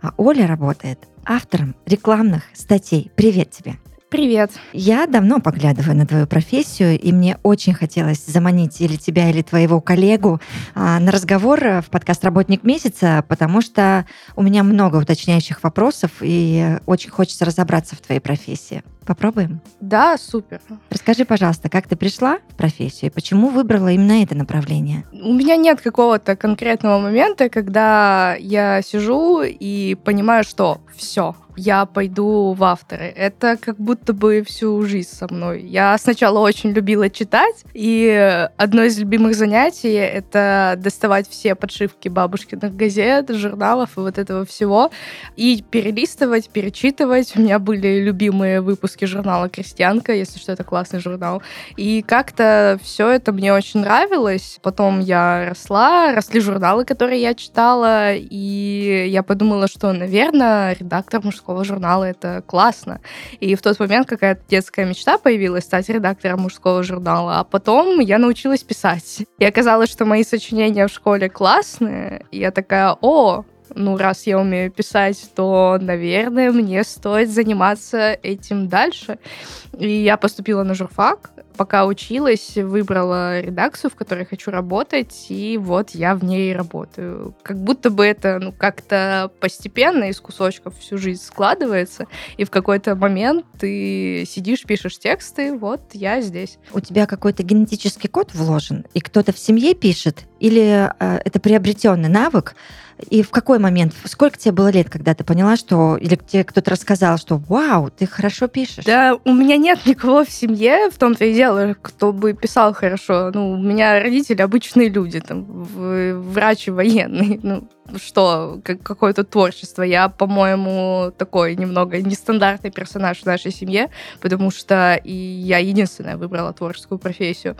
а Оля работает автором рекламных статей. Привет тебе! Привет. Я давно поглядываю на твою профессию, и мне очень хотелось заманить или тебя, или твоего коллегу а, на разговор в подкаст «Работник месяца», потому что у меня много уточняющих вопросов, и очень хочется разобраться в твоей профессии. Попробуем? Да, супер. Расскажи, пожалуйста, как ты пришла в профессию и почему выбрала именно это направление? У меня нет какого-то конкретного момента, когда я сижу и понимаю, что все, я пойду в авторы. Это как будто бы всю жизнь со мной. Я сначала очень любила читать, и одно из любимых занятий — это доставать все подшивки бабушкиных газет, журналов и вот этого всего, и перелистывать, перечитывать. У меня были любимые выпуски журнала «Крестьянка», если что, это классный журнал. И как-то все это мне очень нравилось. Потом я росла, росли журналы, которые я читала, и я подумала, что, наверное, редактор мужского мужского журнала, это классно. И в тот момент какая-то детская мечта появилась стать редактором мужского журнала, а потом я научилась писать. И оказалось, что мои сочинения в школе классные, и я такая, о, ну, раз я умею писать, то, наверное, мне стоит заниматься этим дальше. И я поступила на журфак, пока училась, выбрала редакцию, в которой хочу работать, и вот я в ней работаю. Как будто бы это ну, как-то постепенно из кусочков всю жизнь складывается, и в какой-то момент ты сидишь, пишешь тексты, вот я здесь. У тебя какой-то генетический код вложен, и кто-то в семье пишет, или э, это приобретенный навык, и в какой момент, сколько тебе было лет, когда ты поняла, что, или тебе кто-то рассказал, что вау, ты хорошо пишешь? Да, у меня нет никого в семье, в том-то и дело, кто бы писал хорошо. Ну, у меня родители обычные люди, там, врач и военный. Ну, что как, какое-то творчество. Я, по-моему, такой немного нестандартный персонаж в нашей семье, потому что и я единственная выбрала творческую профессию.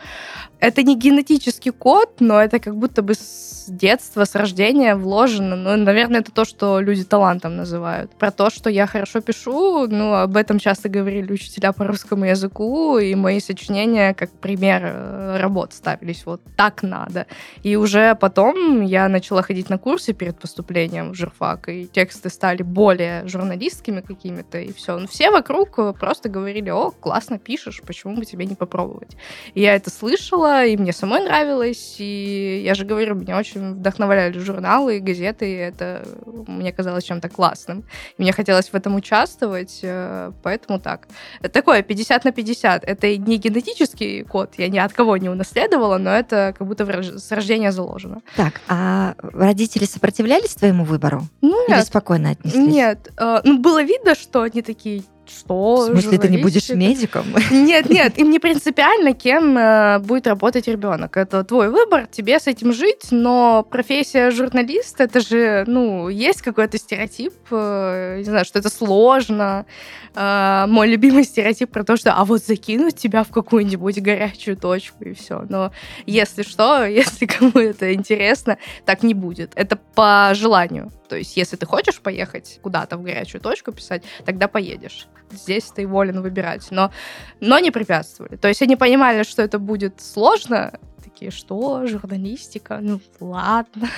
Это не генетический код, но это как будто бы с детства, с рождения вложено. Ну, наверное, это то, что люди талантом называют. Про то, что я хорошо пишу, ну, об этом часто говорили учителя по русскому языку, и мои сочинения как пример э, работ ставились. Вот так надо. И уже потом я начала ходить на курсы перед поступлением в журфак, и тексты стали более журналистскими какими-то, и все. Но все вокруг просто говорили, о, классно пишешь, почему бы тебе не попробовать? И я это слышала, и мне самой нравилось, и я же говорю, меня очень вдохновляли журналы и газеты, и это мне казалось чем-то классным. И мне хотелось в этом участвовать, э, поэтому так. Такое 50 на 50. Это не генетический код, я ни от кого не унаследовала, но это как будто с рождения заложено. Так, а родители сопротивлялись сопротивлялись твоему выбору? Ну, нет. Или спокойно отнеслись? Нет. Э, ну, было видно, что они такие, что? В смысле, ты не будешь медиком? Нет, нет, им не принципиально, кем э, будет работать ребенок. Это твой выбор, тебе с этим жить, но профессия журналиста, это же, ну, есть какой-то стереотип, э, не знаю, что это сложно. Э, мой любимый стереотип про то, что а вот закинуть тебя в какую-нибудь горячую точку и все. Но если что, если кому это интересно, так не будет. Это по желанию. То есть, если ты хочешь поехать куда-то в горячую точку писать, тогда поедешь. Здесь ты волен выбирать. Но, но не препятствовали. То есть, они понимали, что это будет сложно. Такие, что, журналистика? Ну, ладно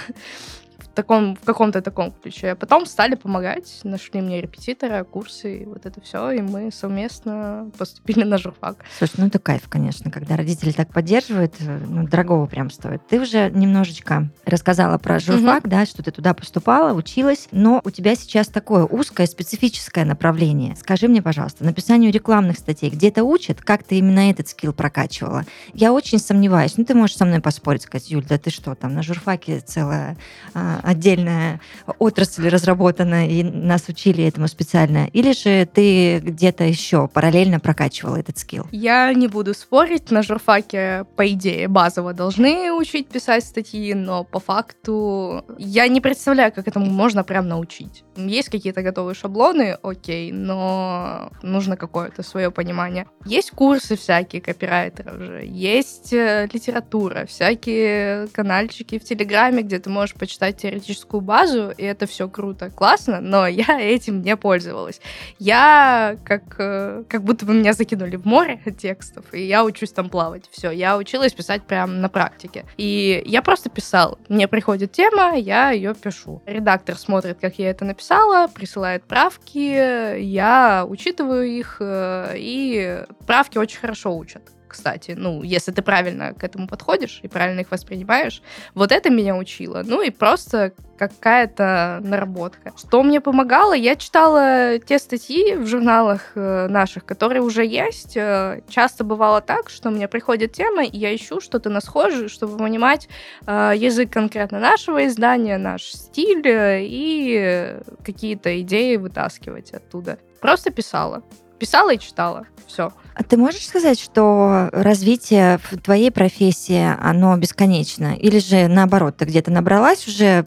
таком, в каком-то таком ключе. А потом стали помогать, нашли мне репетитора, курсы, и вот это все, и мы совместно поступили на журфак. Слушай, ну это кайф, конечно, когда родители так поддерживают, э, ну, дорогого прям стоит. Ты уже немножечко рассказала про журфак, угу. да, что ты туда поступала, училась, но у тебя сейчас такое узкое, специфическое направление. Скажи мне, пожалуйста, написанию рекламных статей где-то учат, как ты именно этот скилл прокачивала? Я очень сомневаюсь, ну ты можешь со мной поспорить, сказать, Юль, да ты что, там на журфаке целая а, отдельная отрасль разработана, и нас учили этому специально? Или же ты где-то еще параллельно прокачивала этот скилл? Я не буду спорить, на журфаке, по идее, базово должны учить писать статьи, но по факту я не представляю, как этому можно прям научить. Есть какие-то готовые шаблоны, окей, но нужно какое-то свое понимание. Есть курсы всякие копирайтеров же, есть э, литература, всякие канальчики в Телеграме, где ты можешь почитать теоретическую базу, и это все круто, классно, но я этим не пользовалась. Я как, э, как будто бы меня закинули в море текстов, и я учусь там плавать. Все, я училась писать прямо на практике. И я просто писала. Мне приходит тема, я ее пишу. Редактор смотрит, как я это написала, присылает правки, я учитываю их, э, и правки очень хорошо учат кстати, ну, если ты правильно к этому подходишь и правильно их воспринимаешь. Вот это меня учило. Ну и просто какая-то наработка. Что мне помогало? Я читала те статьи в журналах э, наших, которые уже есть. Э, часто бывало так, что мне приходит тема, и я ищу что-то на схожее, чтобы понимать э, язык конкретно нашего издания, наш стиль и какие-то идеи вытаскивать оттуда. Просто писала. Писала и читала. Все. А ты можешь сказать, что развитие в твоей профессии, оно бесконечно? Или же наоборот, ты где-то набралась уже,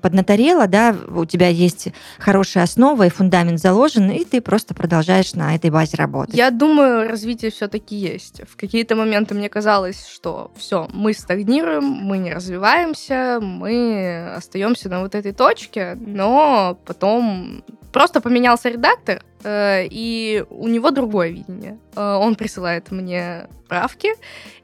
поднаторела, да, у тебя есть хорошая основа и фундамент заложен, и ты просто продолжаешь на этой базе работать? Я думаю, развитие все-таки есть. В какие-то моменты мне казалось, что все, мы стагнируем, мы не развиваемся, мы остаемся на вот этой точке, но потом просто поменялся редактор, э, и у него другое видение. Э, он присылает мне правки,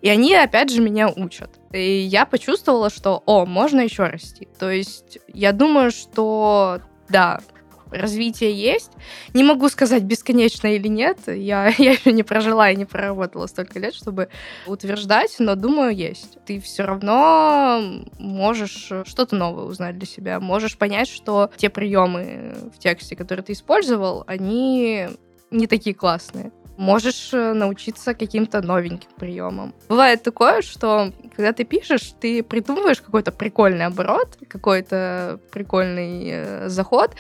и они, опять же, меня учат. И я почувствовала, что, о, можно еще расти. То есть я думаю, что да, развитие есть. Не могу сказать, бесконечно или нет. Я, я еще не прожила и не проработала столько лет, чтобы утверждать, но думаю, есть. Ты все равно можешь что-то новое узнать для себя. Можешь понять, что те приемы в тексте, которые ты использовал, они не такие классные можешь э, научиться каким-то новеньким приемам. Бывает такое, что когда ты пишешь, ты придумываешь какой-то прикольный оборот, какой-то прикольный э, заход,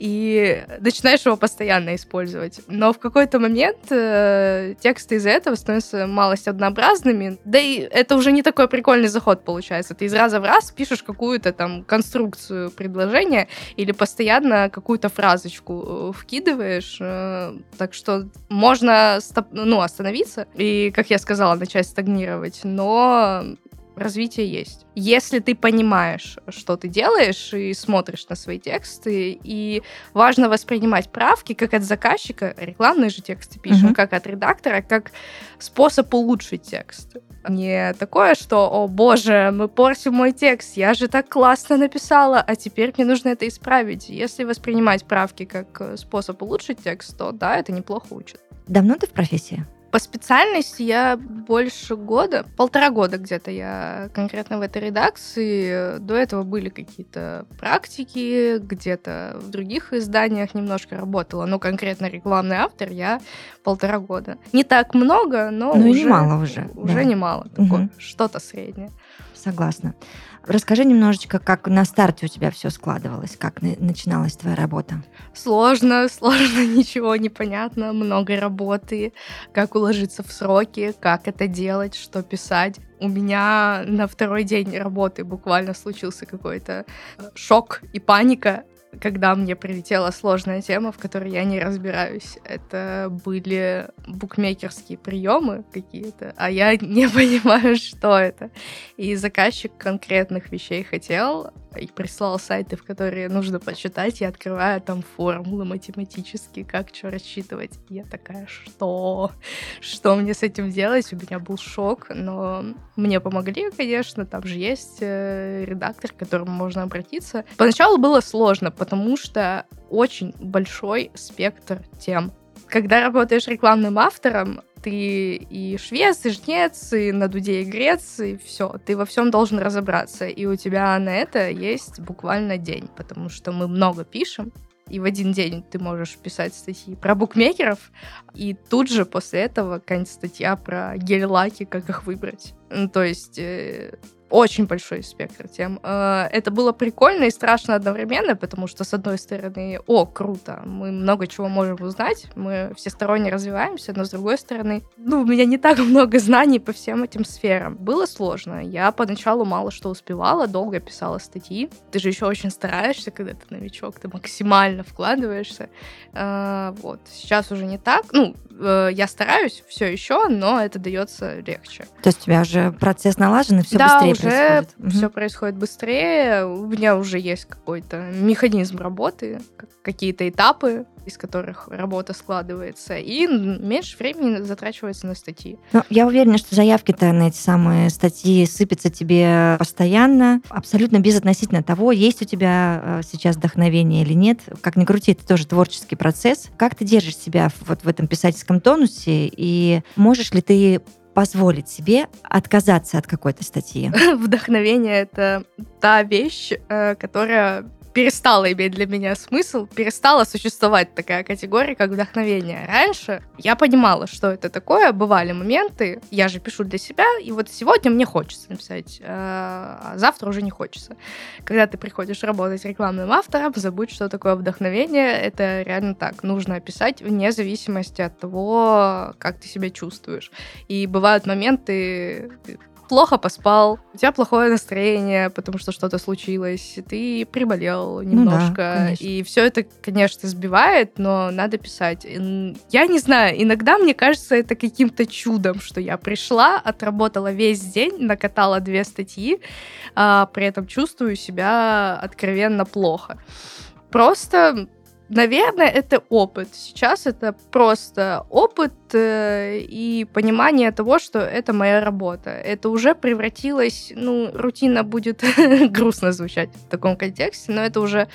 и начинаешь его постоянно использовать. Но в какой-то момент э, тексты из-за этого становятся малость однообразными, да и это уже не такой прикольный заход получается. Ты из раза в раз пишешь какую-то там конструкцию предложения или постоянно какую-то фразочку э, вкидываешь, э, так что можно стоп, ну, остановиться и, как я сказала, начать стагнировать, но развитие есть. Если ты понимаешь, что ты делаешь, и смотришь на свои тексты, и важно воспринимать правки как от заказчика, рекламные же тексты пишем, mm-hmm. как от редактора, как способ улучшить текст. Не такое, что, о боже, мы портим мой текст, я же так классно написала, а теперь мне нужно это исправить. Если воспринимать правки как способ улучшить текст, то да, это неплохо учит. Давно ты в профессии? По специальности я больше года, полтора года где-то я конкретно в этой редакции. До этого были какие-то практики, где-то в других изданиях немножко работала. Но конкретно рекламный автор я полтора года. Не так много, но ну, уже, немало уже. Уже да. немало. Такое, угу. Что-то среднее. Согласна. Расскажи немножечко, как на старте у тебя все складывалось, как начиналась твоя работа. Сложно, сложно, ничего не понятно, много работы, как уложиться в сроки, как это делать, что писать. У меня на второй день работы буквально случился какой-то э, шок и паника когда мне прилетела сложная тема, в которой я не разбираюсь. Это были букмекерские приемы какие-то, а я не понимаю, что это. И заказчик конкретных вещей хотел, и прислал сайты, в которые нужно почитать, и открываю там формулы математические, как что рассчитывать. И я такая, что? Что мне с этим делать? У меня был шок, но мне помогли, конечно, там же есть э, редактор, к которому можно обратиться. Поначалу было сложно, потому что очень большой спектр тем. Когда работаешь рекламным автором, ты и швец, и жнец, и на дуде и грец, и все. Ты во всем должен разобраться. И у тебя на это есть буквально день, потому что мы много пишем, и в один день ты можешь писать статьи про букмекеров, и тут же после этого какая-нибудь статья про гель-лаки, как их выбрать. Ну, то есть э, очень большой спектр тем. Э, это было прикольно и страшно одновременно, потому что, с одной стороны, о, круто, мы много чего можем узнать, мы всесторонне развиваемся, но, с другой стороны, ну, у меня не так много знаний по всем этим сферам. Было сложно. Я поначалу мало что успевала, долго писала статьи. Ты же еще очень стараешься, когда ты новичок, ты максимально вкладываешься. Э, вот. Сейчас уже не так. Ну, э, я стараюсь все еще, но это дается легче. То есть у тебя уже процесс налажен, и все да, быстрее уже происходит? все Мгм. происходит быстрее. У меня уже есть какой-то механизм работы, как- какие-то этапы, из которых работа складывается, и меньше времени затрачивается на статьи. Ну, я уверена, что заявки-то на эти самые статьи сыпятся тебе постоянно, абсолютно безотносительно того, есть у тебя э, сейчас вдохновение или нет. Как ни крути, это тоже творческий процесс. Как ты держишь себя вот в этом писательском тонусе, и можешь ли ты позволить себе отказаться от какой-то статьи? Вдохновение — это та вещь, э, которая перестала иметь для меня смысл, перестала существовать такая категория, как вдохновение. Раньше я понимала, что это такое, бывали моменты, я же пишу для себя, и вот сегодня мне хочется написать, э, а завтра уже не хочется. Когда ты приходишь работать рекламным автором, забудь, что такое вдохновение, это реально так, нужно описать вне зависимости от того, как ты себя чувствуешь. И бывают моменты, ты плохо поспал, у тебя плохое настроение, потому что что-то случилось, ты приболел немножко, конечно. и все это, конечно, сбивает, но надо писать. Я не знаю, иногда мне кажется это каким-то чудом, что я пришла, отработала весь день, накатала две статьи, а при этом чувствую себя откровенно плохо. Просто Наверное, это опыт. Сейчас это просто опыт э, и понимание того, что это моя работа. Это уже превратилось, ну, рутина будет грустно звучать в таком контексте, но это уже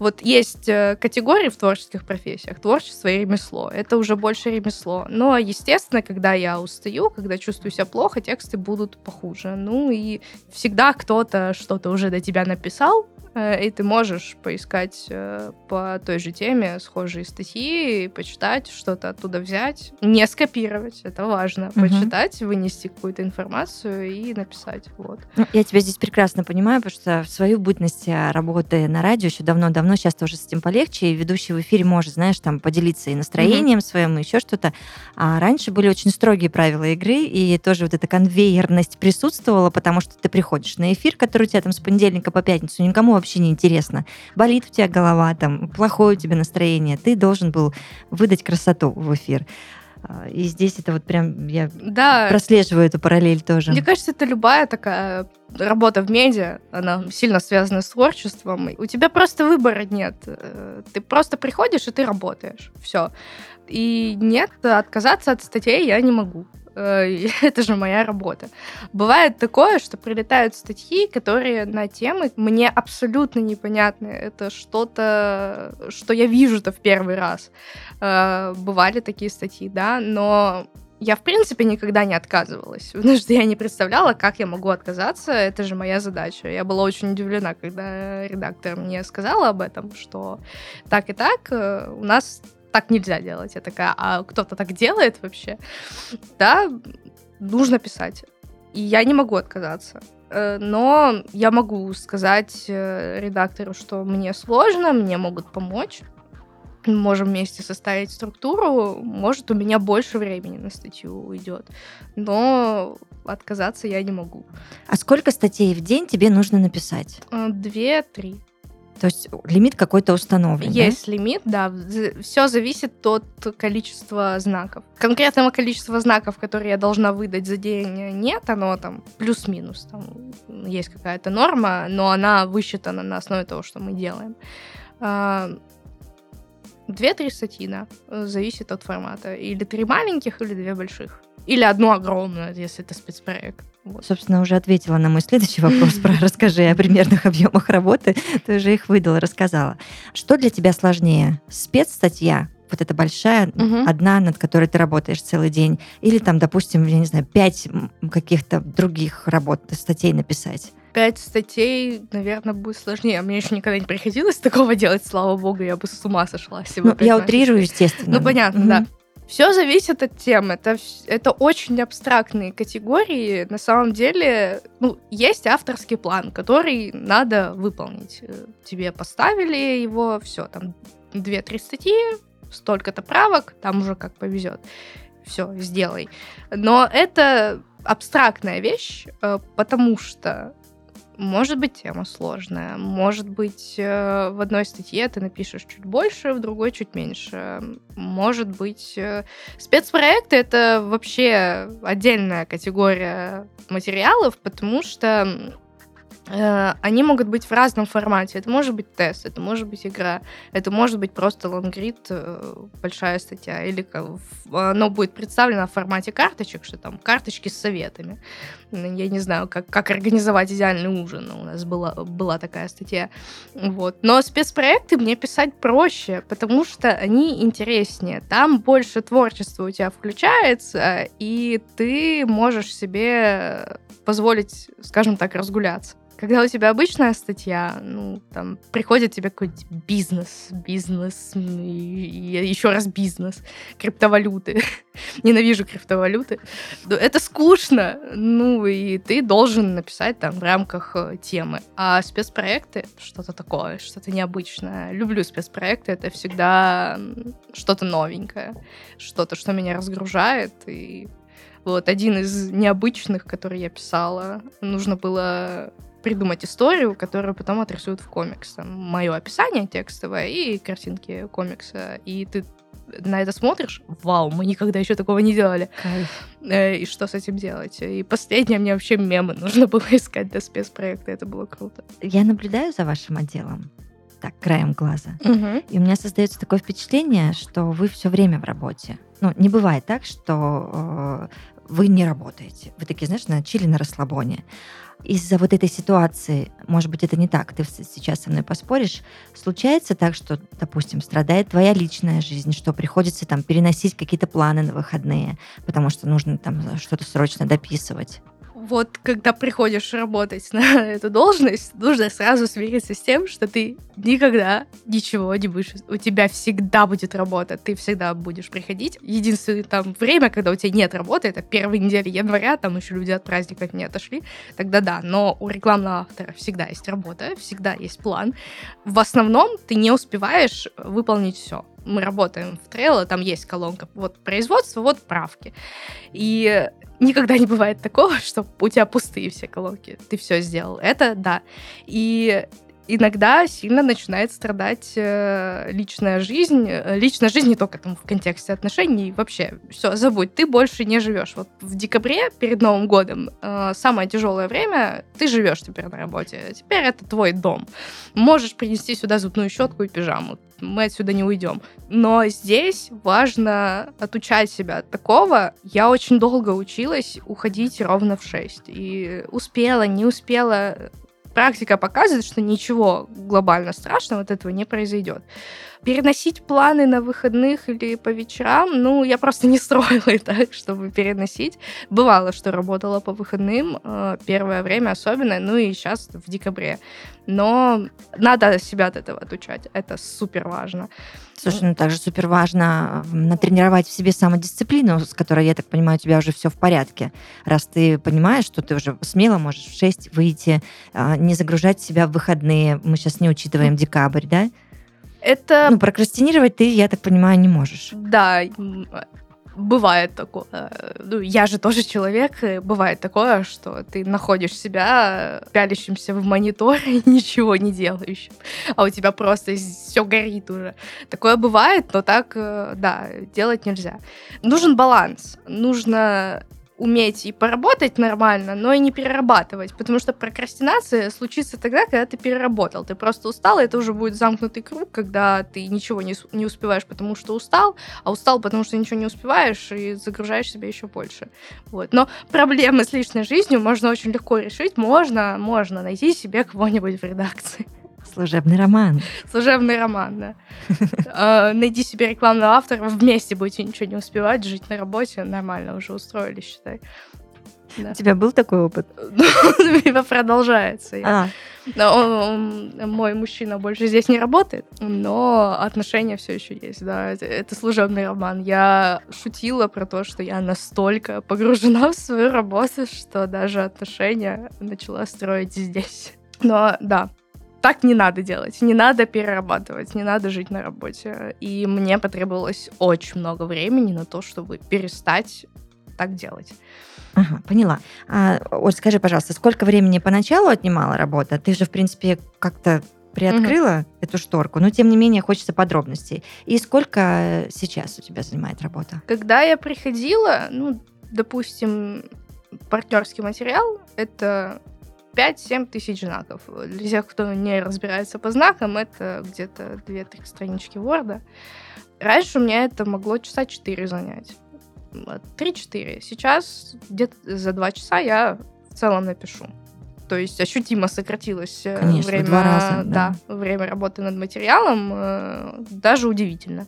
вот есть э, категории в творческих профессиях, творчество и ремесло. Это уже больше ремесло. Но, естественно, когда я устаю, когда чувствую себя плохо, тексты будут похуже. Ну и всегда кто-то что-то уже до тебя написал, и ты можешь поискать э, по той же теме схожие статьи, почитать, что-то оттуда взять. Не скопировать, это важно. Мгм. Почитать, вынести какую-то информацию и написать. Вот. Ну, я тебя здесь прекрасно понимаю, потому что в свою бытность работы на радио еще давно-давно, сейчас тоже с этим полегче, и ведущий в эфире может, знаешь, там поделиться и настроением своим, и еще что-то. А раньше были очень строгие правила игры, и тоже вот эта конвейерность присутствовала, потому что ты приходишь на эфир, который у тебя там с понедельника по пятницу, никому вообще не интересно. Болит у тебя голова, там, плохое у тебя настроение. Ты должен был выдать красоту в эфир. А, И здесь это вот прям, я Да, прослеживаю эту параллель тоже. Мне кажется, это любая такая работа в медиа, она сильно связана с творчеством. У тебя просто выбора нет. Э, Ты просто приходишь и ты работаешь. Все. И нет, отказаться от статей я не могу. Э, Это же моя работа. Бывает такое, что прилетают статьи, которые на темы мне абсолютно непонятны. Это что-то, что я вижу-то в первый раз. Э, Бывали такие статьи, да, но я, в принципе, никогда не отказывалась, потому что я не представляла, как я могу отказаться, это же моя задача. Я была очень удивлена, когда редактор мне сказала об этом, что так и так, э, у нас так нельзя делать. Я такая, а кто-то так делает вообще? Да, нужно писать. И я не могу отказаться. Э, Но я могу сказать э, редактору, что мне сложно, мне могут помочь. Мы можем вместе составить структуру, может, у меня больше времени на статью уйдет. Но отказаться я не могу. А сколько статей в день тебе нужно написать? Э, Две-три. То есть лимит какой-то установлен, да? Есть лимит, да. Все зависит от количества знаков. Конкретного количества знаков, которые я должна выдать за день, нет. Оно там плюс-минус. Там есть какая-то норма, но она высчитана на основе того, что мы делаем. А, Две-три статьи, да. Зависит от формата. Или три маленьких, или две больших. Или одну огромную, если это спецпроект. Собственно, уже ответила на мой следующий вопрос про расскажи о примерных объемах работы. Ты уже их выдала, рассказала. Что для тебя сложнее? Спецстатья, вот эта большая, Мгм. одна, над которой ты работаешь целый день, или там, допустим, я не знаю, пять каких-то других работ, статей написать? Пять статей, наверное, будет сложнее. Мне еще никогда не приходилось такого делать, слава богу, я бы с ума сошла. если Ну, я утрирую, естественно. Ну, понятно, Мгм. да. Все зависит от темы. Это, это очень абстрактные категории. На самом деле, ну, есть авторский план, который надо выполнить. Э, тебе поставили его, все, там, две-три статьи, столько-то правок, там уже как повезет. Все, сделай. Но это абстрактная вещь, э, потому что может быть, тема сложная. Может быть, э, в одной статье ты напишешь чуть больше, в другой чуть меньше. Может быть, э, спецпроекты — это вообще отдельная категория материалов, потому что они могут быть в разном формате. Это может быть тест, это может быть игра, это может быть просто лонгрид, э, большая статья, или оно будет представлено в формате карточек, что там карточки с советами. Я не знаю, как, как организовать идеальный ужин. У нас была, была такая статья. Вот. Но спецпроекты мне писать проще, потому что они интереснее. Там больше творчества у тебя включается, и ты можешь себе позволить, скажем так, разгуляться. Когда у тебя обычная статья, ну, там, приходит тебе какой-нибудь бизнес, бизнес, и, и еще раз бизнес, криптовалюты. Ненавижу криптовалюты. Это скучно, ну, и ты должен написать там в рамках э, темы. А спецпроекты — что-то такое, что-то необычное. Люблю спецпроекты, это всегда что-то новенькое, что-то, что меня разгружает, и вот один из необычных, который я писала, нужно было придумать историю, которую потом отрисуют в комикс. Там мое описание текстовое и картинки комикса. И ты на это смотришь, вау, мы никогда еще такого не делали. Кайф. Э, и что с этим делать? И последнее мне вообще мемы нужно было искать для спецпроекта, это было круто. Я наблюдаю за вашим отделом так, краем глаза. Угу. И у меня создается такое впечатление, что вы все время в работе. Ну, не бывает так, что э, вы не работаете. Вы такие, знаешь, на чили на расслабоне из-за вот этой ситуации, может быть, это не так, ты сейчас со мной поспоришь, случается так, что, допустим, страдает твоя личная жизнь, что приходится там переносить какие-то планы на выходные, потому что нужно там что-то срочно дописывать вот когда приходишь работать на эту должность, нужно сразу смириться с тем, что ты никогда ничего не будешь. У тебя всегда будет работа, ты всегда будешь приходить. Единственное там время, когда у тебя нет работы, это первые недели января, там еще люди от праздников не отошли, тогда да. Но у рекламного автора всегда есть работа, всегда есть план. В основном ты не успеваешь выполнить все мы работаем в Trello, там есть колонка вот производство, вот правки. И никогда не бывает такого, что у тебя пустые все колонки. Ты все сделал. Это да. И иногда сильно начинает страдать э, личная жизнь. Личная жизнь не только там в контексте отношений, вообще все, забудь, ты больше не живешь. Вот в декабре перед Новым годом э, самое тяжелое время, ты живешь теперь на работе. Теперь это твой дом. Можешь принести сюда зубную щетку и пижаму. Мы отсюда не уйдем. Но здесь важно отучать себя от такого. Я очень долго училась уходить ровно в 6. И успела, не успела практика показывает, что ничего глобально страшного от этого не произойдет. Переносить планы на выходных или по вечерам, ну, я просто не строила так, чтобы переносить. Бывало, что работала по выходным, э, первое время особенно, ну и сейчас в декабре. Но надо себя от этого отучать, это супер важно. Слушай, ну также супер важно натренировать в себе самодисциплину, с которой, я так понимаю, у тебя уже все в порядке. Раз ты понимаешь, что ты уже смело можешь в 6 выйти, а, не загружать себя в выходные. Мы сейчас не учитываем декабрь, да? Это... Ну, прокрастинировать ты, я так понимаю, не можешь. Да, бывает такое. Ну, я же тоже человек, и бывает такое, что ты находишь себя пялящимся в монитор и ничего не делающим, а у тебя просто все горит уже. Такое бывает, но так, э, да, делать нельзя. Нужен баланс. Нужно уметь и поработать нормально, но и не перерабатывать, потому что прокрастинация случится тогда, когда ты переработал. Ты просто устал, и это уже будет замкнутый круг, когда ты ничего не, не успеваешь, потому что устал, а устал, потому что ничего не успеваешь, и загружаешь себя еще больше. Вот. Но проблемы с личной жизнью можно очень легко решить. Можно, можно найти себе кого-нибудь в редакции. Служебный роман. Служебный роман, да. А, найди себе рекламного автора, вместе будете ничего не успевать, жить на работе, нормально уже устроились, считай. Да. У тебя был такой опыт? Ну, продолжается. Я- А, Но он- он- мой мужчина больше здесь не работает, но отношения все еще есть, да. Это, это служебный роман. Я шутила про то, что я настолько погружена в свою работу, что даже отношения начала строить здесь. Но да, так не надо делать, не надо перерабатывать, не надо жить на работе. И мне потребовалось очень много времени на то, чтобы перестать так делать. ага, поняла. А, Оль, скажи, пожалуйста, сколько времени поначалу отнимала работа? Ты же, в принципе, как-то приоткрыла эту шторку, но тем не менее хочется подробностей. И сколько сейчас у тебя занимает работа? Когда я приходила, ну, допустим, партнерский материал — это 5-7 тысяч знаков. Для тех, кто не разбирается по знакам, это где-то 2-3 странички Word. Раньше у меня это могло часа 4 занять. Вот, 3-4. Сейчас где-то за 2 часа я в целом напишу. То есть ощутимо сократилось э, Конечно, время, раза, да. да, время работы над материалом. э, Даже удивительно.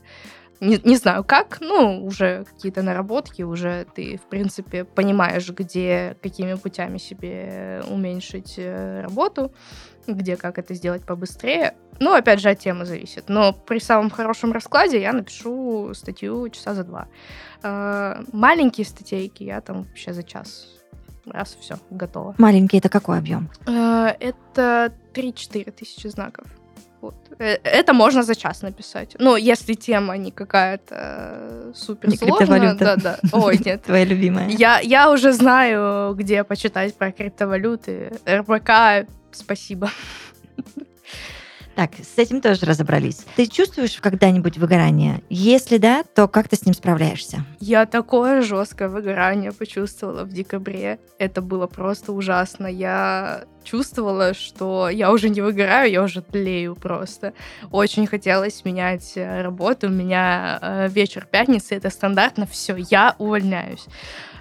Не, не знаю как, ну, уже какие-то наработки, уже ты, в принципе, понимаешь, где, какими путями себе уменьшить э, работу, где как это сделать побыстрее. Ну, опять же, от темы зависит. Но при самом хорошем раскладе я напишу статью часа за два. Э, Маленькие статейки я там вообще за час. Раз, все, готово. Маленький это какой объем? Э, Это 3-4 тысячи знаков. Вот. Э, Это можно за час написать. Ну, если тема не какая-то э, суперсложная. криптовалюта. Да, да. Ой, нет. Твоя любимая. Я, я уже знаю, где почитать про криптовалюты. РБК, спасибо. Так, с этим тоже разобрались. Ты чувствуешь когда-нибудь выгорание? Если да, то как ты с ним справляешься? Я такое жесткое выгорание почувствовала в декабре. Это было просто ужасно. Я чувствовала, что я уже не выгораю, я уже тлею просто. Очень хотелось менять э, работу. У меня э, вечер пятницы, это стандартно, все, я увольняюсь.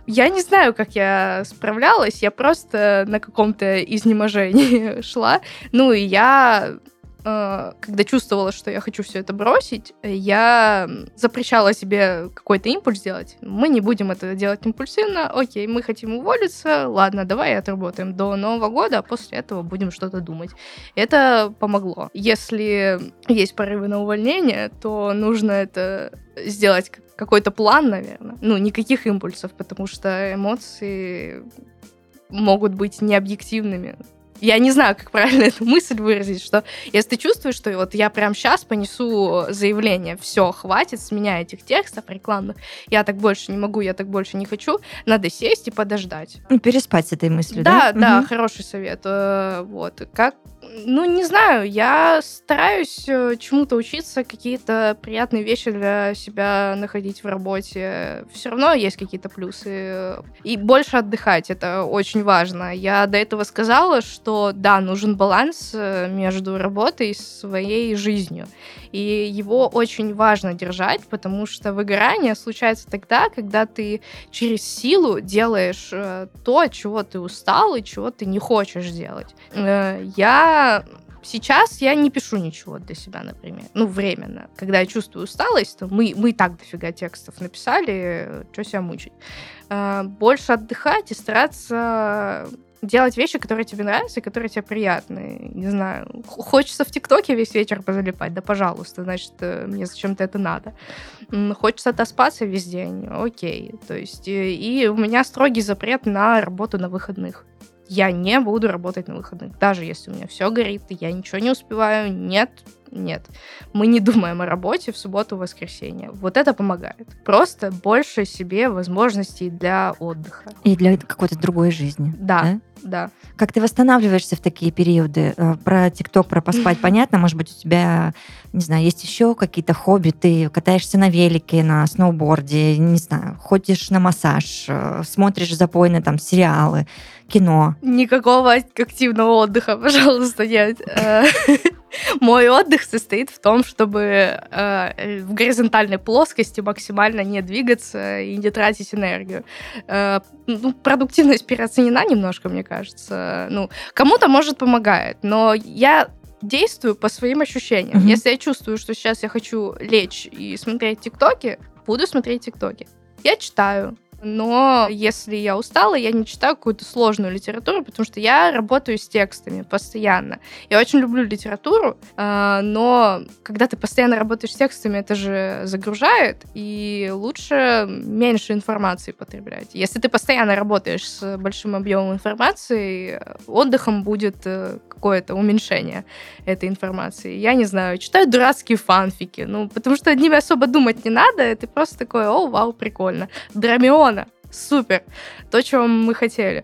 Я не знаю, как я справлялась, я просто на каком-то изнеможении шла. Ну и я когда чувствовала, что я хочу все это бросить, я запрещала себе какой-то импульс делать. Мы не будем это делать импульсивно. Окей, мы хотим уволиться. Ладно, давай отработаем до Нового года, а после этого будем что-то думать. Это помогло. Если есть порывы на увольнение, то нужно это сделать как- какой-то план, наверное. Ну, никаких импульсов, потому что эмоции могут быть необъективными. Я не знаю, как правильно эту мысль выразить, что если ты чувствуешь, что вот я прям сейчас понесу заявление, все, хватит с меня этих текстов рекламных, я так больше не могу, я так больше не хочу, надо сесть и подождать. Переспать с этой мыслью, да? Да, да, Мгм. хороший совет. Э, Вот. Как, ну, не знаю, я стараюсь э, чему-то учиться, какие-то приятные вещи для себя находить в работе. Все равно есть какие-то плюсы. И больше отдыхать, это очень важно. Я до этого сказала, что да, нужен баланс э, между работой и своей жизнью. И его очень важно держать, потому что выгорание случается тогда, когда ты через силу делаешь э, то, чего ты устал и чего ты не хочешь делать. Э, сейчас я не пишу ничего для себя, например. Ну, временно. Когда я чувствую усталость, то мы, мы и так дофига текстов написали, что себя мучить. Э, больше отдыхать и стараться делать вещи, которые тебе нравятся и которые тебе приятны. Не знаю, хочется в ТикТоке весь вечер позалипать, да пожалуйста, значит, э, мне зачем-то это надо. Хочется отоспаться весь день, окей. То есть, и, и у меня строгий запрет на работу на выходных. Я не буду работать на выходных, даже если у меня все горит, я ничего не успеваю. Нет, нет. Мы не думаем о работе в субботу, воскресенье. Вот это помогает. Просто больше себе возможностей для отдыха. И для какой-то другой жизни. Да, да. Как ты восстанавливаешься в такие периоды? Э, Про ТикТок, про поспать понятно. Может быть, у тебя, не знаю, есть еще какие-то хобби? Ты катаешься на велике, на сноуборде, не знаю, ходишь на массаж, э, смотришь запойно там сериалы, кино. Никакого активного отдыха, пожалуйста, нет. Э, Мой отдых состоит в том, чтобы в горизонтальной плоскости максимально не двигаться и не тратить энергию. Ну, продуктивность переоценена немножко, мне кажется. Ну, кому-то, может, помогает, но я действую по своим ощущениям. Мгм. Если я чувствую, что сейчас я хочу лечь и смотреть ТикТоки, буду смотреть ТикТоки. Я читаю, Но если я устала, я не читаю какую-то сложную литературу, потому что я работаю с текстами постоянно. Я очень люблю литературу, а, но когда ты постоянно работаешь с текстами, это же загружает, и лучше меньше информации потреблять. Если ты постоянно работаешь с большим объемом информации, отдыхом будет э, какое-то уменьшение этой информации. Я не знаю, читаю дурацкие фанфики, ну, потому что ними особо думать не надо, ты просто такой, о, вау, прикольно. Драмиона, супер, то, чего мы хотели.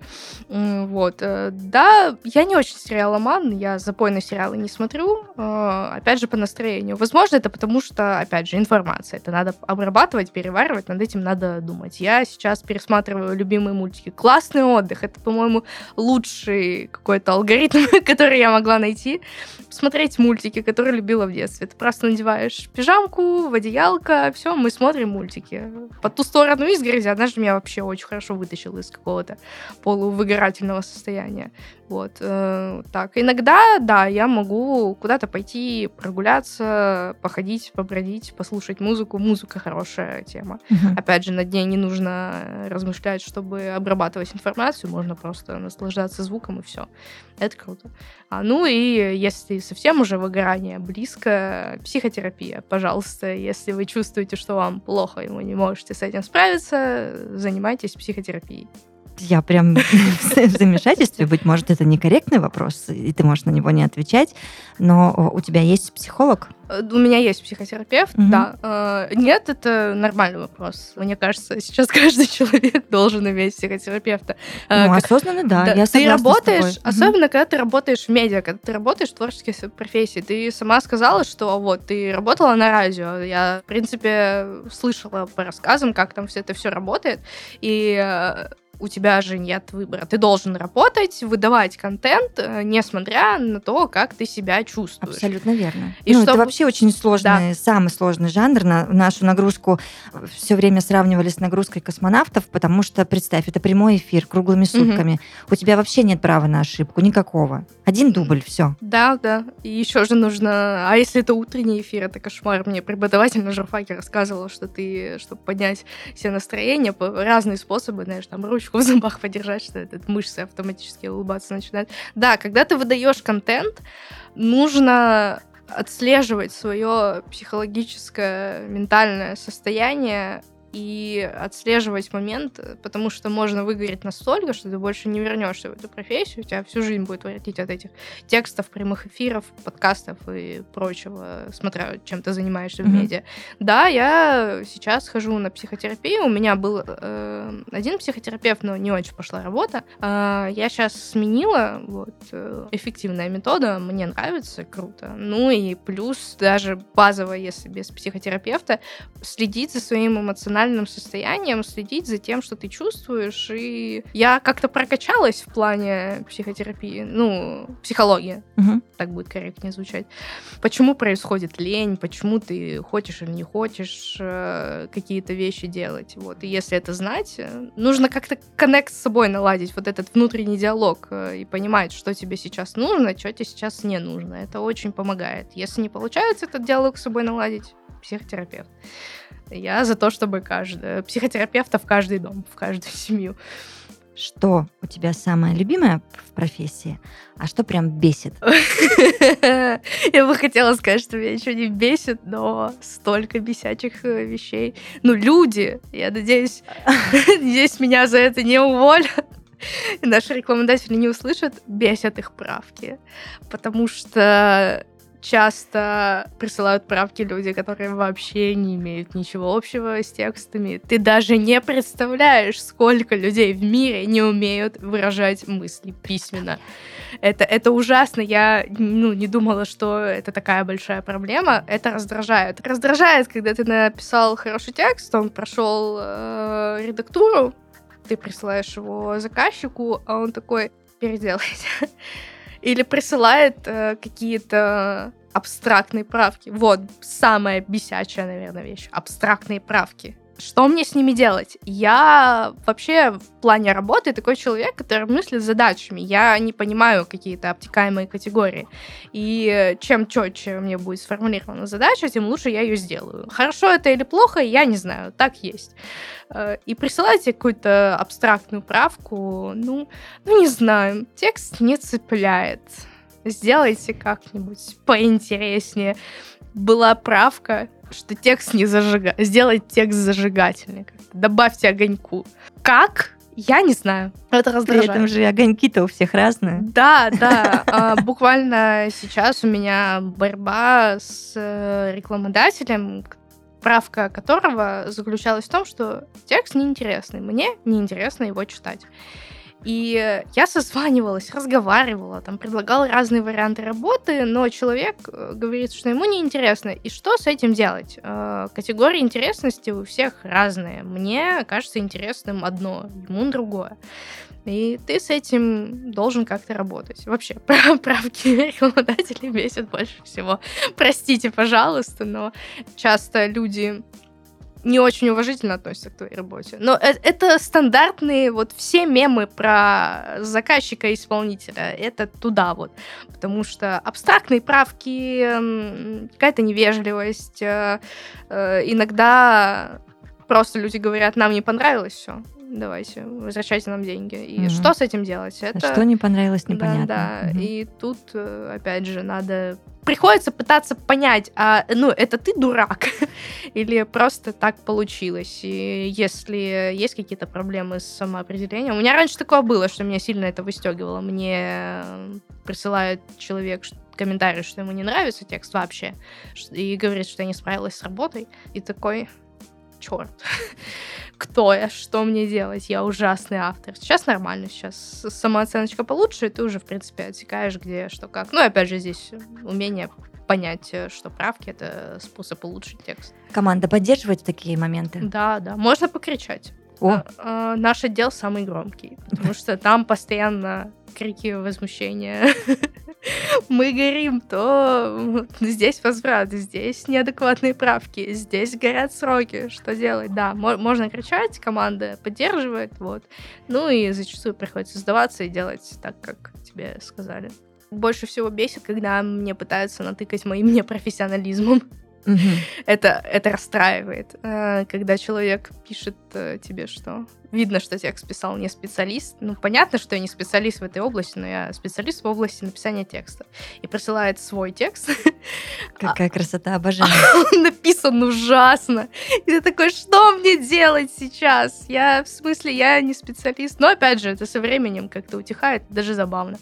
Вот. Э, да, я не очень сериаломан, я запойные сериалы не смотрю, э, опять же, по настроению. Возможно, это потому что, опять же, информация. Это надо обрабатывать, переваривать, над этим надо думать. Я сейчас пересматриваю любимые мультики. Классный отдых, это, по-моему, лучший какой-то алгоритм, который я могла найти. Смотреть мультики, которые любила в детстве. Ты просто надеваешь пижамку, в одеялко, все, мы смотрим мультики. По ту сторону изгороди, она же меня вообще вообще очень хорошо вытащил из какого-то полувыгорательного состояния. Вот. Э, так, иногда, да, я могу куда-то пойти прогуляться, походить, побродить, послушать музыку. Музыка хорошая тема. Uh-huh. Опять же, над ней не нужно размышлять, чтобы обрабатывать информацию, можно просто наслаждаться звуком и все. Это круто. А, ну и если совсем уже выгорание близко, психотерапия, пожалуйста, если вы чувствуете, что вам плохо и вы не можете с этим справиться, занимайтесь психотерапией. Я прям в замешательстве. Быть может, это некорректный вопрос, и ты можешь на него не отвечать, но у тебя есть психолог? Э, у меня есть психотерапевт, угу. да. Э, нет, это нормальный вопрос. Мне кажется, сейчас каждый человек должен иметь психотерапевта. Э, ну, осознанно, да. да. Я ты работаешь, особенно угу. когда ты работаешь в медиа, когда ты работаешь в творческих профессиях. Ты сама сказала, что вот ты работала на радио. Я, в принципе, слышала по рассказам, как там все это все работает. И у тебя же нет выбора. Ты должен работать, выдавать контент, э, несмотря на то, как ты себя чувствуешь. Абсолютно верно. И ну, чтобы... Это вообще очень сложный, да. самый сложный жанр. На нашу нагрузку все время сравнивали с нагрузкой космонавтов, потому что, представь, это прямой эфир круглыми сутками. Угу. У тебя вообще нет права на ошибку, никакого. Один дубль, все. Да, да. И еще же нужно... А если это утренний эфир, это кошмар. Мне преподаватель на журфаке рассказывал, что ты, чтобы поднять себе настроение, разные способы, знаешь, там ручку в зубах подержать, что этот мышцы автоматически улыбаться начинают. Да, когда ты выдаешь контент, нужно отслеживать свое психологическое, ментальное состояние и отслеживать момент, потому что можно выгореть настолько, что ты больше не вернешься в эту профессию, у тебя всю жизнь будет воротить от этих текстов, прямых эфиров, подкастов и прочего, смотря чем ты занимаешься mm-hmm. в медиа. Да, я сейчас хожу на психотерапию, у меня был э, один психотерапевт, но не очень пошла работа. Э, я сейчас сменила, вот, э, эффективная метода, мне нравится, круто. Ну и плюс даже базово, если без психотерапевта, следить за своим эмоциональным эмоциональным состоянием, следить за тем, что ты чувствуешь. И я как-то прокачалась в плане психотерапии, ну, психологии, угу. так будет корректнее звучать. Почему происходит лень, почему ты хочешь или не хочешь э, какие-то вещи делать. Вот. И если это знать, э, нужно как-то коннект с собой наладить, вот этот внутренний диалог э, и понимать, что тебе сейчас нужно, что тебе сейчас не нужно. Это очень помогает. Если не получается этот диалог с собой наладить, психотерапевт. Я за то, чтобы каждый, психотерапевта в каждый дом, в каждую семью. Что у тебя самое любимое в профессии, а что прям бесит? Я бы хотела сказать, что меня ничего не бесит, но столько бесячих э, вещей. Ну, люди, я надеюсь, здесь меня за это не уволят. Наши рекламодатели не услышат, бесят их правки. Потому что часто присылают правки люди, которые вообще не имеют ничего общего с текстами. Ты даже не представляешь, сколько людей в мире не умеют выражать мысли письменно. Это, это ужасно. Я ну, не думала, что это такая большая проблема. Это раздражает. Раздражает, когда ты написал хороший текст, он прошел э, редактуру, ты присылаешь его заказчику, а он такой, переделайте. Или присылает э, какие-то абстрактные правки. Вот, самая бесячая, наверное, вещь. Абстрактные правки. Что мне с ними делать? Я вообще в плане работы такой человек, который мыслит задачами. Я не понимаю какие-то обтекаемые категории. И чем четче мне будет сформулирована задача, тем лучше я ее сделаю. Хорошо это или плохо, я не знаю. Так есть. Э, и присылайте какую-то абстрактную правку, ну, ну не знаю, текст не цепляет. Сделайте как-нибудь поинтереснее. Была правка, что текст не зажигать. Сделать текст зажигательный. Добавьте огоньку. Как? Я не знаю. Это раздражает. При этом же огоньки-то у всех разные. Да, да. А, буквально сейчас у меня борьба с э, рекламодателем, правка которого заключалась в том, что текст неинтересный. Мне неинтересно его читать. И я созванивалась, разговаривала, там предлагала разные варианты работы, но человек э, говорит, что ему неинтересно. И что с этим делать? Э, категории интересности у всех разные. Мне кажется интересным одно, ему другое. И ты с этим должен как-то работать. Вообще, правки рекламодателей бесит больше всего. Простите, пожалуйста, но часто люди не очень уважительно относятся к твоей работе. Но это, это стандартные вот все мемы про заказчика-исполнителя. Это туда вот. Потому что абстрактные правки, какая-то невежливость. Э, э, иногда просто люди говорят, нам не понравилось все давайте, возвращайте нам деньги. И угу. что с этим делать? Это... Что не понравилось, непонятно. Да, да. Угу. И тут, э, опять же, надо... Приходится пытаться понять, а, ну, это ты дурак? Или просто так получилось? И если есть какие-то проблемы с самоопределением... У меня раньше такое было, что меня сильно это выстегивало. Мне присылает человек комментарий, что ему не нравится текст вообще, и говорит, что я не справилась с работой, и такой, черт, кто я, что мне делать, я ужасный автор. Сейчас нормально, сейчас самооценочка получше, и ты уже, в принципе, отсекаешь, где, что, как. Ну, и опять же, здесь умение понять, э, что правки — это способ улучшить текст. Команда поддерживает такие моменты? Да, да. Можно покричать. О. А, а, наш отдел самый громкий, потому что там постоянно крики возмущения. Мы горим, то здесь возврат, здесь неадекватные правки, здесь горят сроки. Что делать? Да, можно кричать, команда поддерживает, вот. Ну и зачастую приходится сдаваться и делать так, как тебе сказали. Больше всего бесит, когда мне пытаются натыкать моим непрофессионализмом. Это, это расстраивает, э, когда человек пишет э, тебе, что видно, что текст писал не специалист. Ну, понятно, что я не специалист в этой области, но я специалист в области написания текста. И присылает свой текст. Какая красота, обожаю. Он написан ужасно. И ты такой, что мне делать сейчас? Я, в смысле, я не специалист. Но, опять же, это со временем как-то утихает, даже забавно.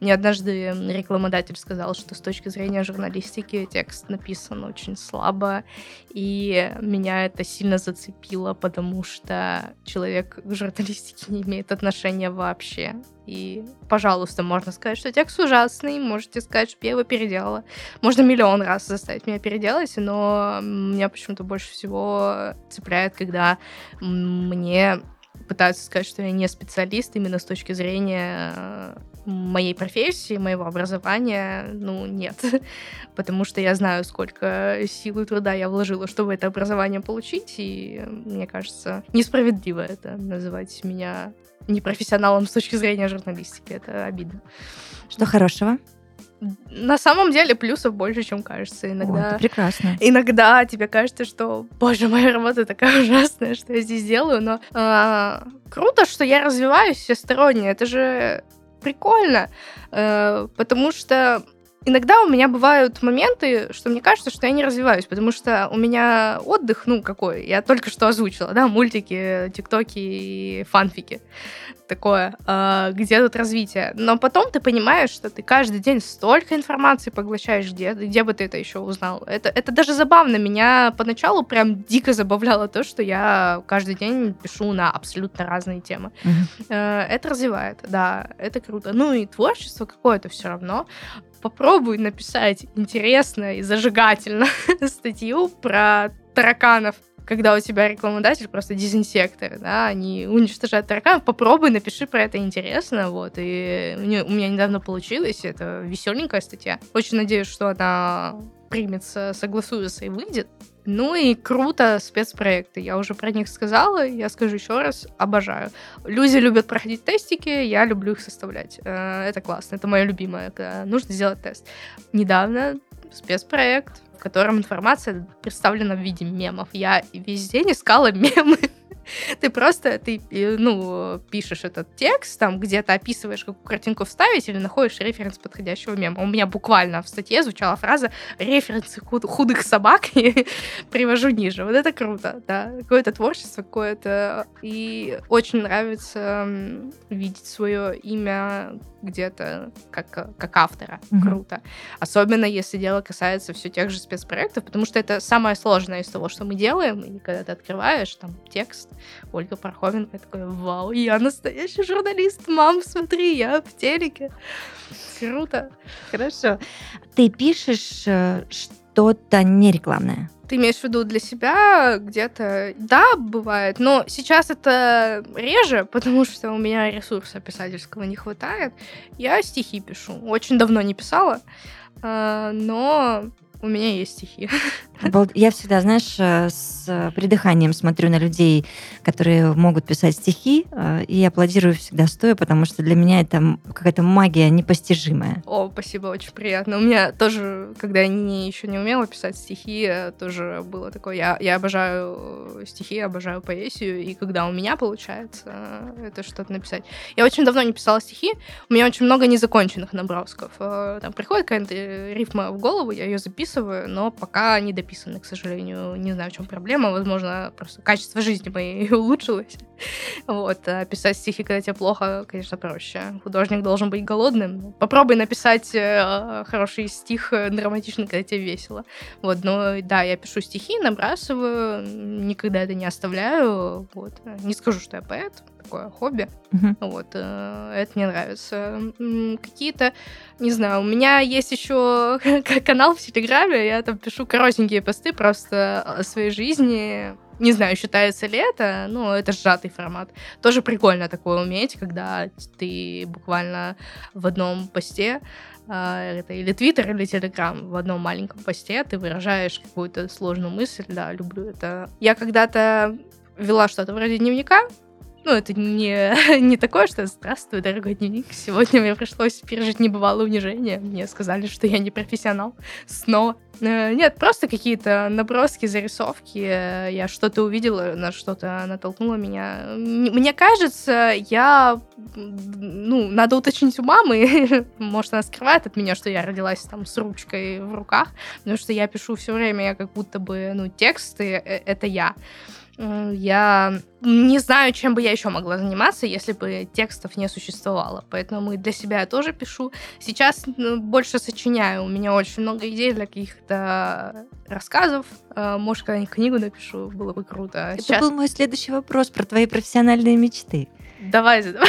Мне однажды рекламодатель сказал, что с точки зрения журналистики текст написан очень слабо, и меня это сильно зацепило, потому что человек к журналистике не имеет отношения вообще. И, пожалуйста, можно сказать, что текст ужасный, можете сказать, что я его переделала. Можно миллион раз заставить меня переделать, но меня почему-то больше всего цепляет, когда мне пытаются сказать, что я не специалист именно с точки зрения моей профессии, моего образования, ну, нет. Потому что я знаю, сколько сил и труда я вложила, чтобы это образование получить, и мне кажется, несправедливо это называть меня непрофессионалом с точки зрения журналистики. Это обидно. Что хорошего? на самом деле плюсов больше, чем кажется. Иногда, О, прекрасно. Иногда тебе кажется, что, боже, моя работа такая ужасная, что я здесь делаю, но э, круто, что я развиваюсь всесторонне. Это же прикольно, э, потому что иногда у меня бывают моменты, что мне кажется, что я не развиваюсь, потому что у меня отдых, ну, какой, я только что озвучила, да, мультики, тиктоки и фанфики такое, э, где тут развитие. Но потом ты понимаешь, что ты каждый день столько информации поглощаешь, где, где бы ты это еще узнал. Это, это даже забавно. Меня поначалу прям дико забавляло то, что я каждый день пишу на абсолютно разные темы. Mm-hmm. Э, это развивает, да, это круто. Ну и творчество какое-то все равно попробуй написать интересно и зажигательно статью про тараканов когда у тебя рекламодатель просто дезинсекторы, да, они уничтожают тараканов, попробуй, напиши про это интересно, вот, и у меня недавно получилось, это веселенькая статья. Очень надеюсь, что она примется, согласуется и выйдет. Ну и круто спецпроекты. Я уже про них сказала, я скажу еще раз, обожаю. Люди любят проходить тестики, я люблю их составлять. Э, это классно, это мое любимое, когда нужно сделать тест. Недавно спецпроект, в котором информация представлена в виде мемов. Я весь день искала мемы ты просто, ты, э, ну, пишешь этот текст, там где-то описываешь, какую картинку вставить, или находишь референс подходящего мема. У меня буквально в статье звучала фраза «референсы худых собак» и привожу ниже. Вот это круто, да. Какое-то творчество, какое-то... И очень нравится видеть свое имя где-то как, как автора. Mm-hmm. Круто. Особенно если дело касается все тех же спецпроектов, потому что это самое сложное из того, что мы делаем. И когда ты открываешь там текст, Ольга Пархоменко, я такой, вау, я настоящий журналист, мам, смотри, я в телеке. Круто. Хорошо. Ты пишешь э, что-то не рекламное? Ты имеешь в виду для себя где-то? Да, бывает, но сейчас это реже, потому что у меня ресурса писательского не хватает. Я стихи пишу. Очень давно не писала, э, но у меня есть стихи. Я всегда, знаешь, э, с придыханием смотрю на людей, которые могут писать стихи, э, и аплодирую всегда стоя, потому что для меня это какая-то магия непостижимая. О, спасибо, очень приятно. У меня тоже, когда я не, еще не умела писать стихи, э, тоже было такое. Я, я обожаю стихи, обожаю поэзию, и когда у меня получается это что-то написать. Я очень давно не писала стихи, у меня очень много незаконченных набросков. Там приходит какая-то рифма в голову, я ее записываю, но пока не дописываю написаны, к сожалению. Не знаю, в чем проблема. Возможно, просто качество жизни моей улучшилось. Вот. А писать стихи, когда тебе плохо, конечно, проще. Художник должен быть голодным. Попробуй написать э, хороший стих э, драматичный, когда тебе весело. Вот. Но да, я пишу стихи, набрасываю, никогда это не оставляю. Вот. Не скажу, что я поэт, такое хобби. Uh-huh. Вот, э, это мне нравится. Какие-то, не знаю, у меня есть еще канал в Телеграме, я там пишу коротенькие посты просто о своей жизни. Не знаю, считается ли это, но это сжатый формат. Тоже прикольно такое уметь, когда ты буквально в одном посте а, это или Твиттер, или Телеграм. В одном маленьком посте ты выражаешь какую-то сложную мысль. Да, люблю это. Я когда-то вела что-то вроде дневника, ну, это не, не такое, что «Здравствуй, дорогой дневник, сегодня мне пришлось пережить небывалое унижение. Мне сказали, что я не профессионал. Снова». Э, нет, просто какие-то наброски, зарисовки. Я что-то увидела, на что-то натолкнуло меня. Мне кажется, я... Ну, надо уточнить у мамы. Может, она скрывает от меня, что я родилась там с ручкой в руках. Потому что я пишу все время, я как будто бы, ну, тексты э, — это я. Я не знаю, чем бы я еще могла заниматься, если бы текстов не существовало. Поэтому для себя я тоже пишу. Сейчас ну, больше сочиняю. У меня очень много идей для каких-то рассказов. А, может, когда-нибудь книгу напишу, было бы круто. Это Сейчас... был мой следующий вопрос про твои профессиональные мечты. Давай, задавай.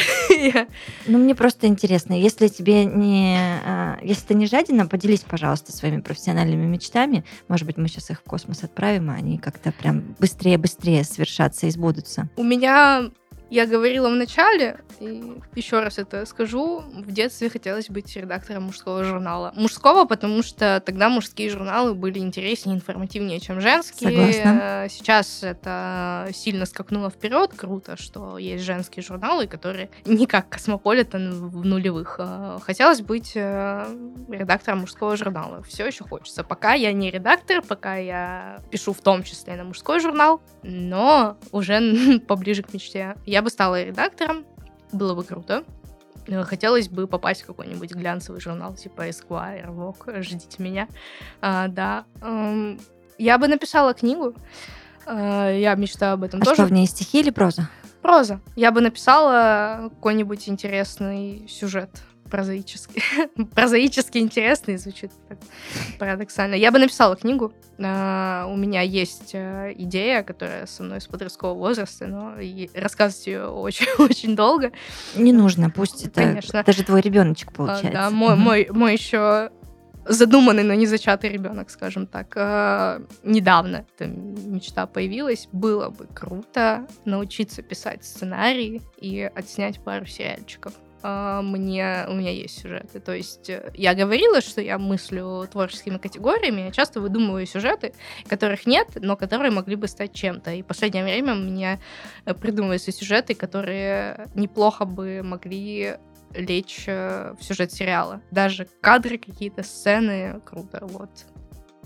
Ну, мне просто интересно, если тебе не... А, если ты не жадина, поделись, пожалуйста, своими профессиональными мечтами. Может быть, мы сейчас их в космос отправим, а они как-то прям быстрее-быстрее совершатся и сбудутся. У меня я говорила в начале, и еще раз это скажу, в детстве хотелось быть редактором мужского журнала. Мужского, потому что тогда мужские журналы были интереснее, информативнее, чем женские. Согласна. Сейчас это сильно скакнуло вперед. Круто, что есть женские журналы, которые не как Космополитен в нулевых. А хотелось быть э, редактором мужского журнала. Все еще хочется. Пока я не редактор, пока я пишу в том числе на мужской журнал, но уже поближе к мечте. Я я бы стала редактором, было бы круто. Э, хотелось бы попасть в какой-нибудь глянцевый журнал типа Esquire, Vogue, ждите меня. А, да. Эм, я бы написала книгу. Э, я мечтаю об этом а тоже. что, в ней стихи или проза? Проза. Я бы написала какой-нибудь интересный сюжет прозаически, прозаически интересный, звучит так парадоксально. Я бы написала книгу. Uh, у меня есть uh, идея, которая со мной с подросткового возраста, но рассказывать ее очень-очень долго. Не нужно, пусть это Конечно. даже твой ребеночек получается. Uh, да, мой, мой, мой еще задуманный, но не зачатый ребенок, скажем так. недавно эта мечта появилась. Было бы круто научиться писать сценарии и отснять пару сериальчиков. А, мне, у меня есть сюжеты. То есть э, я говорила, что я мыслю творческими категориями, я часто выдумываю сюжеты, которых нет, но которые могли бы стать чем-то. И в последнее время у меня э, придумываются сюжеты, которые неплохо бы могли лечь э, в сюжет сериала. Даже кадры, какие-то сцены, круто, вот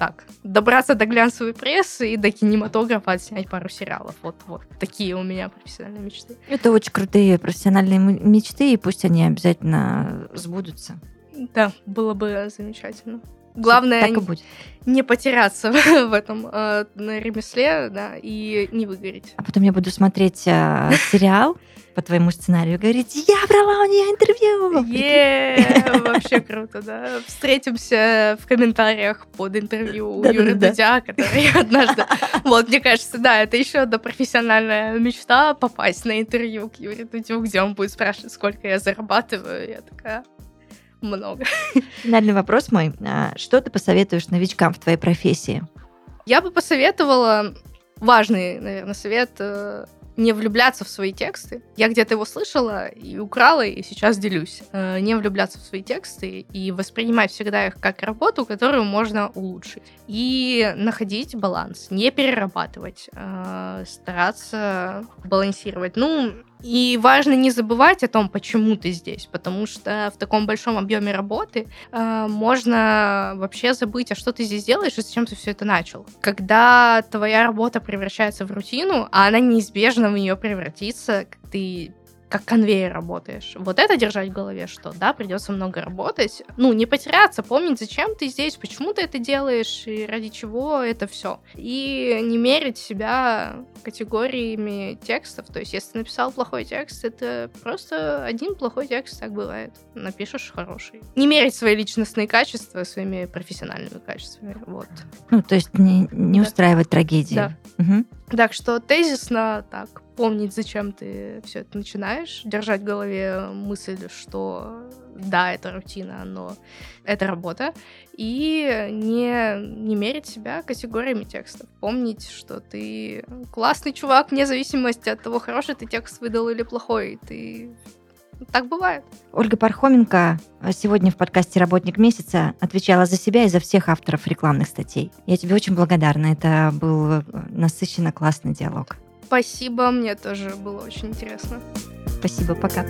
так, добраться до глянцевой прессы и до кинематографа отснять пару сериалов. Вот, вот. Такие у меня профессиональные мечты. Это очень крутые профессиональные мечты, и пусть они обязательно сбудутся. Да, было бы замечательно. Главное так и будет. не потеряться в этом э, ремесле, да, и не выгореть. А потом я буду смотреть э, сериал по твоему сценарию говорить, я брала у нее интервью. Е, вообще круто, да. Встретимся в комментариях под интервью Юры Дудя, который однажды... Вот, мне кажется, да, это еще одна профессиональная мечта попасть на интервью к Юре Дудю, где он будет спрашивать, сколько я зарабатываю. Я такая, много. Финальный вопрос мой. А что ты посоветуешь новичкам в твоей профессии? Я бы посоветовала важный, наверное, совет э, не влюбляться в свои тексты. Я где-то его слышала и украла, и сейчас делюсь. Э, не влюбляться в свои тексты и воспринимать всегда их как работу, которую можно улучшить. И находить баланс, не перерабатывать, э, стараться балансировать. Ну, и важно не забывать о том, почему ты здесь, потому что в таком большом объеме работы э, можно вообще забыть, а что ты здесь делаешь и зачем ты все это начал. Когда твоя работа превращается в рутину, а она неизбежно в нее превратится, ты как конвейер работаешь. Вот это держать в голове, что да, придется много работать. Ну, не потеряться, помнить, зачем ты здесь, почему ты это делаешь и ради чего это все. И не мерить себя категориями текстов. То есть, если ты написал плохой текст, это просто один плохой текст, так бывает. Напишешь хороший. Не мерить свои личностные качества своими профессиональными качествами. Вот. Ну, то есть не, не да. устраивать трагедии. Да. Угу. Так что тезисно так помнить, зачем ты все это начинаешь, держать в голове мысль, что да, это рутина, но это работа, и не, не мерить себя категориями текстов. Помнить, что ты классный чувак, вне зависимости от того, хороший ты текст выдал или плохой. Ты так бывает. Ольга Пархоменко сегодня в подкасте «Работник месяца» отвечала за себя и за всех авторов рекламных статей. Я тебе очень благодарна. Это был насыщенно классный диалог. Спасибо, мне тоже было очень интересно. Спасибо, пока.